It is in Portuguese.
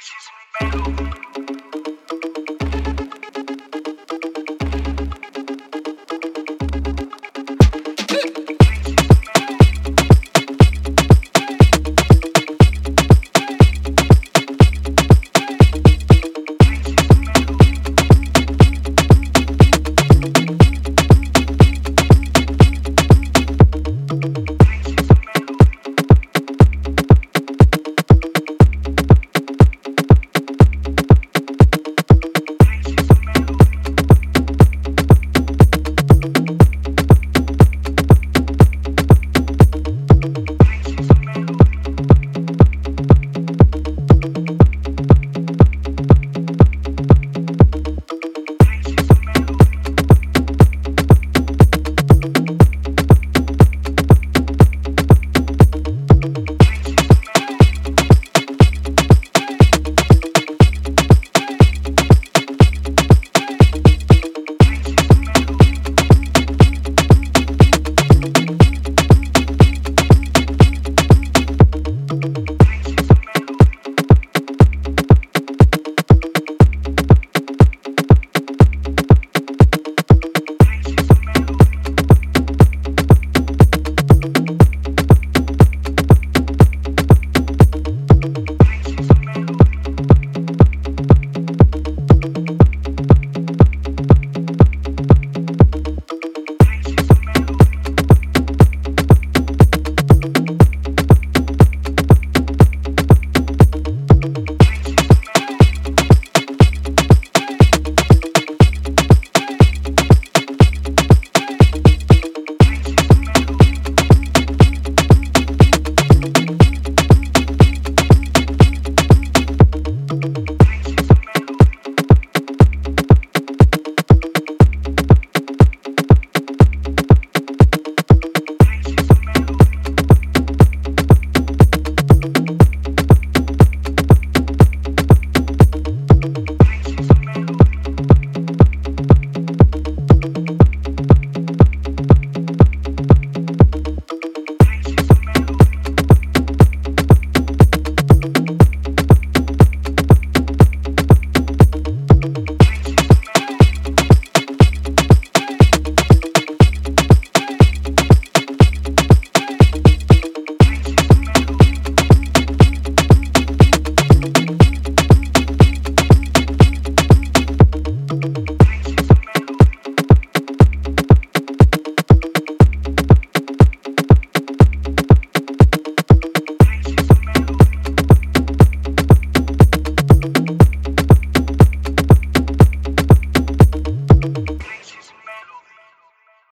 This we me.